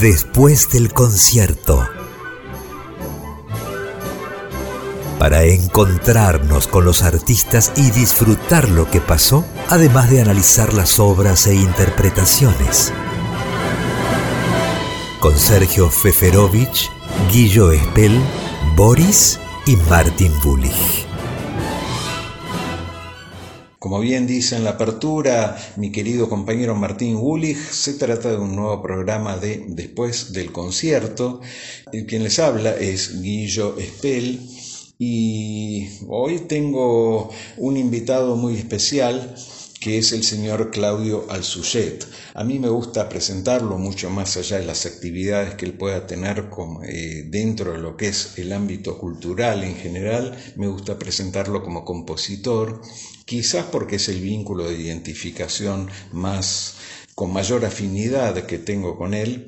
Después del concierto. Para encontrarnos con los artistas y disfrutar lo que pasó, además de analizar las obras e interpretaciones. Con Sergio Feferovich, Guillo Espel, Boris y Martin Bullich. Como bien dice en la apertura mi querido compañero Martín Wulich, se trata de un nuevo programa de Después del concierto. Quien les habla es Guillo Espel y hoy tengo un invitado muy especial que es el señor Claudio Alsuchet. A mí me gusta presentarlo mucho más allá de las actividades que él pueda tener como, eh, dentro de lo que es el ámbito cultural en general, me gusta presentarlo como compositor, quizás porque es el vínculo de identificación más con mayor afinidad que tengo con él,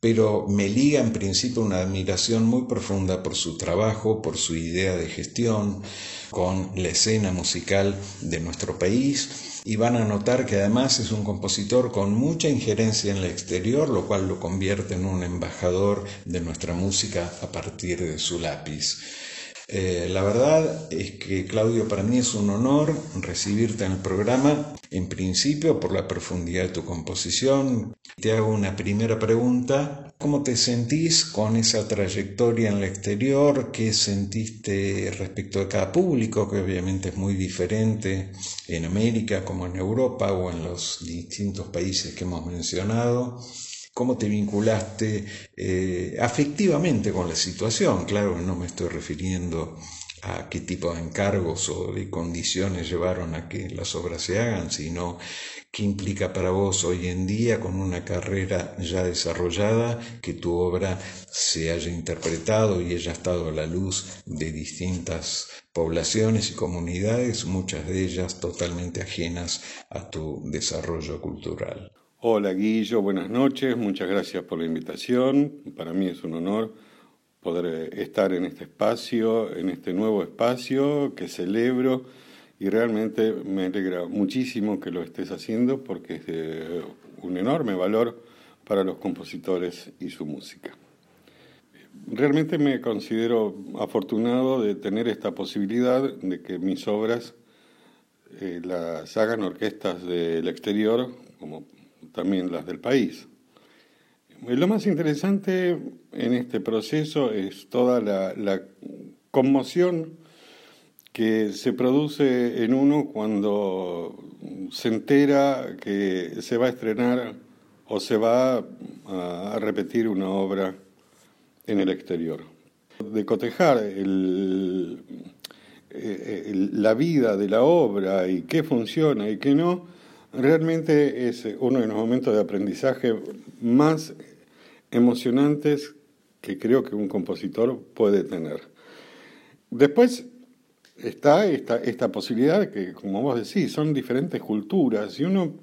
pero me liga en principio una admiración muy profunda por su trabajo, por su idea de gestión, con la escena musical de nuestro país y van a notar que además es un compositor con mucha injerencia en el exterior, lo cual lo convierte en un embajador de nuestra música a partir de su lápiz. Eh, la verdad es que Claudio, para mí es un honor recibirte en el programa, en principio por la profundidad de tu composición. Te hago una primera pregunta. ¿Cómo te sentís con esa trayectoria en el exterior? ¿Qué sentiste respecto de cada público, que obviamente es muy diferente en América como en Europa o en los distintos países que hemos mencionado? Cómo te vinculaste eh, afectivamente con la situación. Claro, no me estoy refiriendo a qué tipo de encargos o de condiciones llevaron a que las obras se hagan, sino qué implica para vos hoy en día con una carrera ya desarrollada que tu obra se haya interpretado y haya estado a la luz de distintas poblaciones y comunidades, muchas de ellas totalmente ajenas a tu desarrollo cultural. Hola Guillo, buenas noches, muchas gracias por la invitación. Para mí es un honor poder eh, estar en este espacio, en este nuevo espacio que celebro y realmente me alegra muchísimo que lo estés haciendo porque es de un enorme valor para los compositores y su música. Realmente me considero afortunado de tener esta posibilidad de que mis obras eh, las hagan orquestas del exterior, como también las del país. Lo más interesante en este proceso es toda la, conmoción que se produce en uno cuando se entera que se va a estrenar o se va a repetir una obra en el exterior. De cotejar eh, la vida de la obra y qué funciona y qué no, Realmente es uno de los momentos de aprendizaje más emocionantes que creo que un compositor puede tener. Después está esta, esta posibilidad que, como vos decís, son diferentes culturas y uno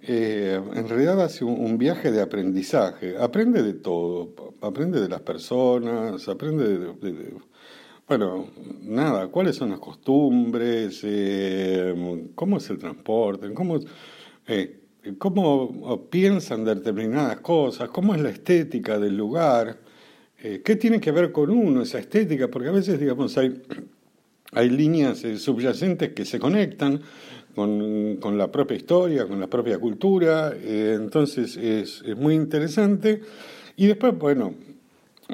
eh, en realidad hace un, viaje de aprendizaje, aprende de todo, aprende de las personas, aprende de bueno, nada, ¿cuáles son las costumbres? Eh, ¿Cómo es el transporte? ¿Cómo, eh, ¿Cómo piensan de determinadas cosas? ¿Cómo es la estética del lugar? Eh, ¿Qué tiene que ver con uno esa estética? Porque a veces, digamos, hay, hay líneas subyacentes que se conectan con, con, la propia historia, con la propia cultura, entonces es, es muy interesante. Y después, bueno,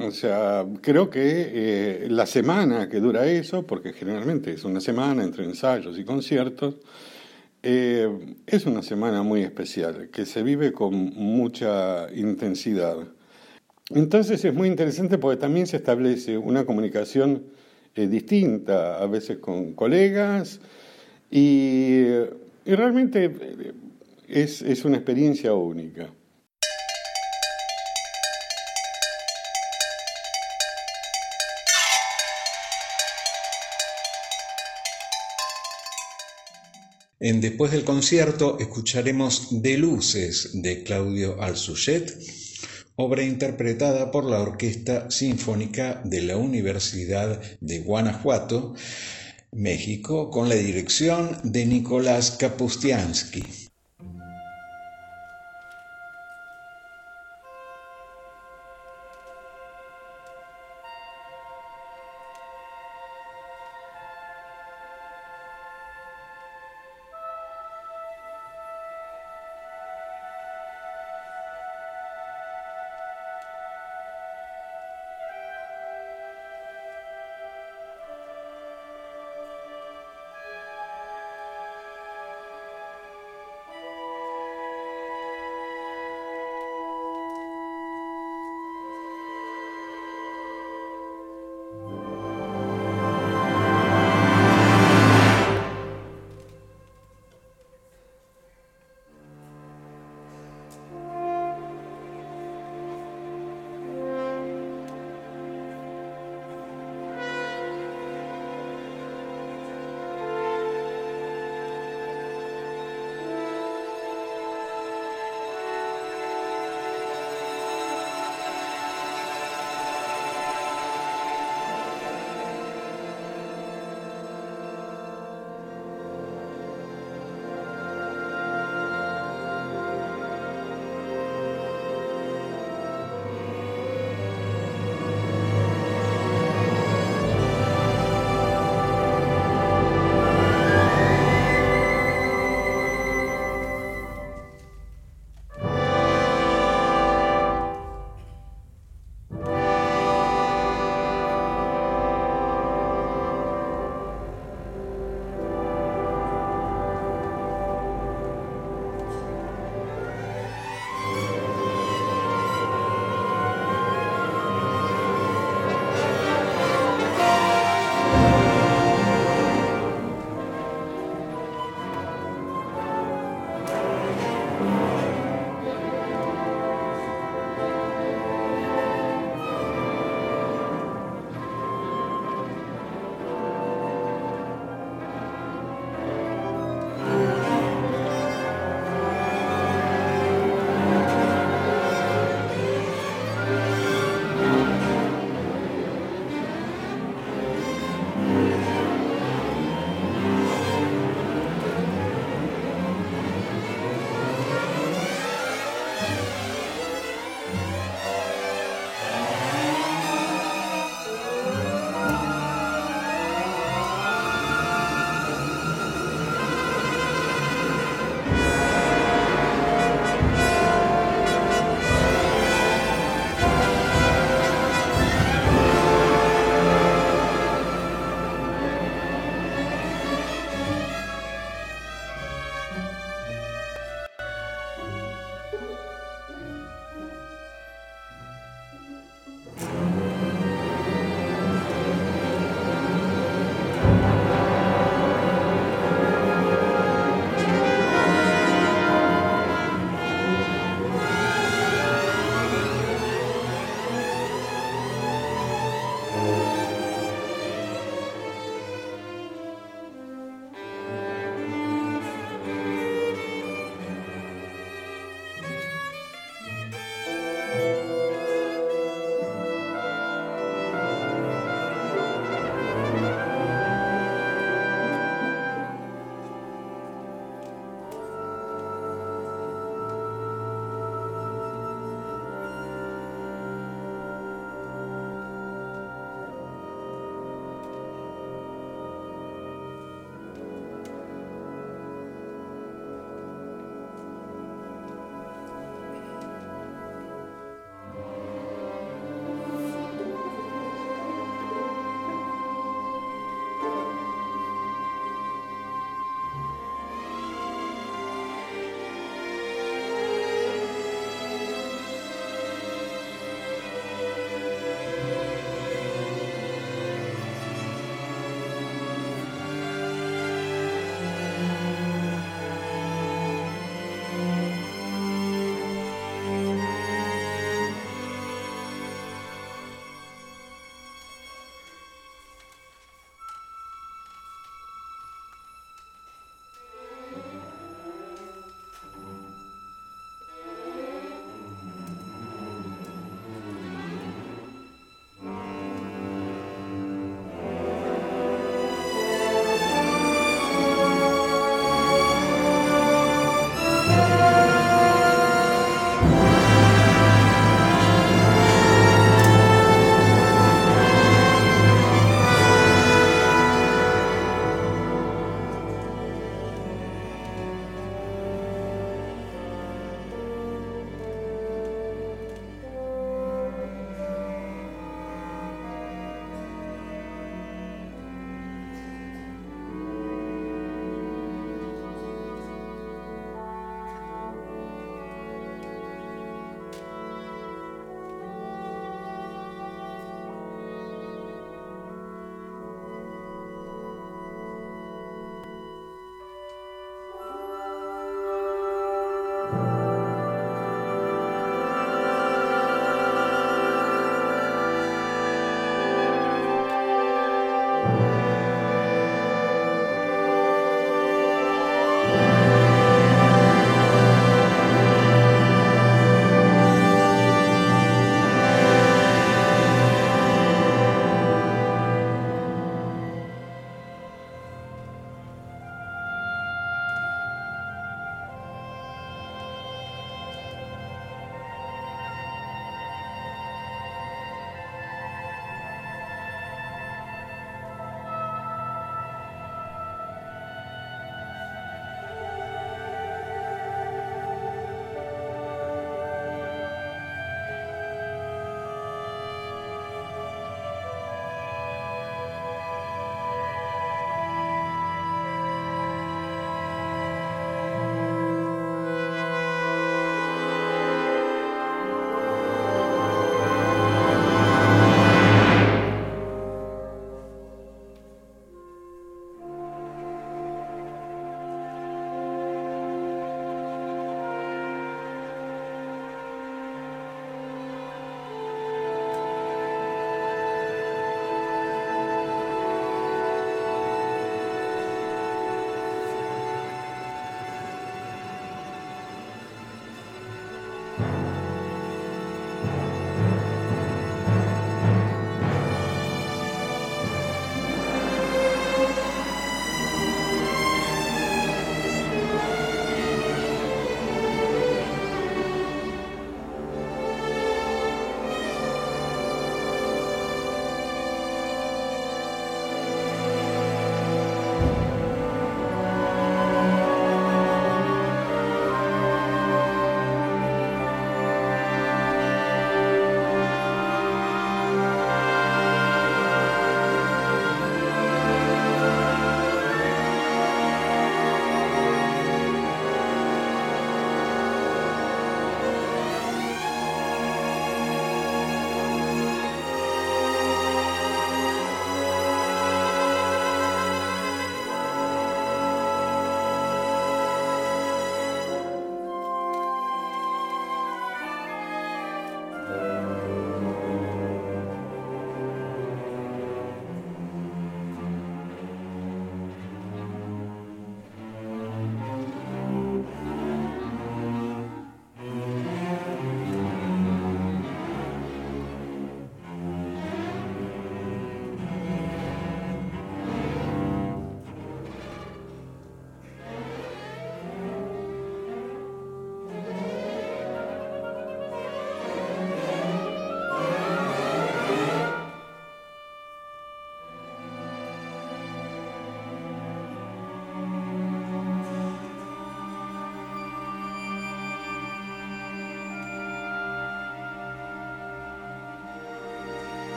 o sea, creo que eh, la semana que dura eso, porque generalmente es una semana entre ensayos y conciertos, eh, es una semana muy especial, que se vive con mucha intensidad. Entonces es muy interesante porque también se establece una comunicación eh, distinta, a veces con colegas, y, y realmente es, es una experiencia única. Después del concierto escucharemos De Luces de Claudio Alsuchet, obra interpretada por la Orquesta Sinfónica de la Universidad de Guanajuato, México, con la dirección de Nicolás Kapustiansky.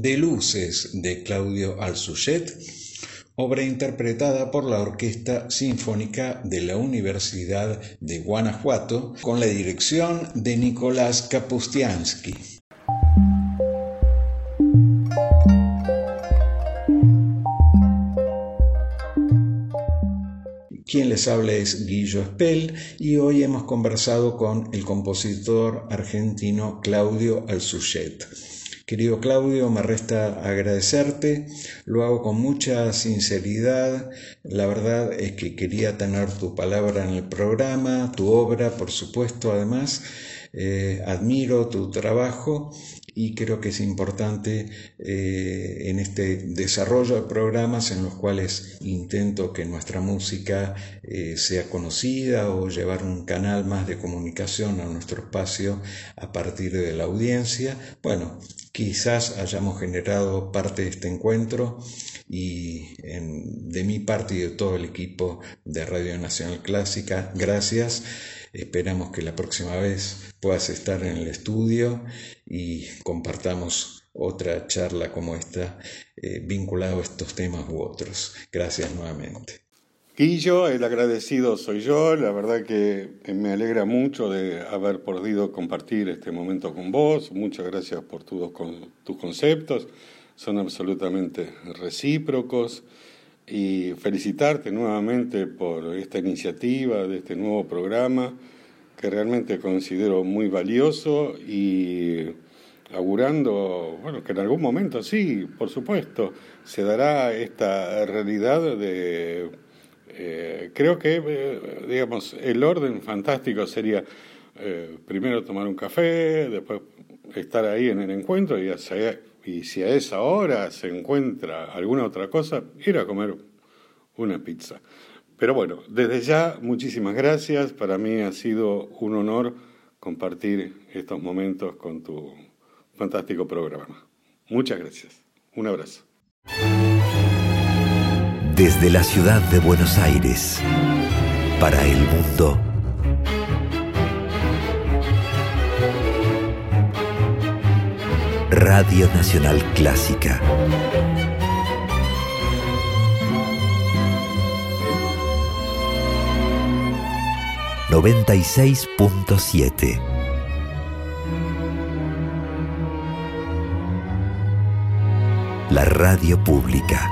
De Luces de Claudio Alsuchet, obra interpretada por la Orquesta Sinfónica de la Universidad de Guanajuato con la dirección de Nicolás Kapustiansky. Quien les habla es Guillo Spell y hoy hemos conversado con el compositor argentino Claudio Alsuchet. Querido Claudio, me resta agradecerte, lo hago con mucha sinceridad, la verdad es que quería tener tu palabra en el programa, tu obra, por supuesto, además, eh, admiro tu trabajo y creo que es importante eh, en este desarrollo de programas en los cuales intento que nuestra música eh, sea conocida o llevar un canal más de comunicación a nuestro espacio a partir de la audiencia. Bueno, quizás hayamos generado parte de este encuentro y de mi parte y de todo el equipo de Radio Nacional Clásica, gracias. Esperamos que la próxima vez puedas estar en el estudio y compartamos otra charla como esta eh, vinculado a estos temas u otros. Gracias nuevamente. Guillo, el agradecido soy yo, la verdad que me alegra mucho de haber podido compartir este momento con vos, muchas gracias por tus, tus conceptos, son absolutamente recíprocos y felicitarte nuevamente por esta iniciativa de este nuevo programa que realmente considero muy valioso y augurando, bueno, que en algún momento sí, por supuesto, se dará esta realidad de, eh, creo que, eh, digamos, el orden fantático sería eh, primero tomar un café, después estar ahí en el encuentro y hacer y si a esa hora se encuentra alguna otra cosa, ir a comer una pizza. Pero bueno, desde ya, muchísimas gracias. Para mí ha sido un honor compartir estos momentos con tu fantástico programa. Muchas gracias. Un abrazo. Desde la ciudad de Buenos Aires, para el mundo Radio Nacional Clásica. Noventa y seis punto siete. La radio pública.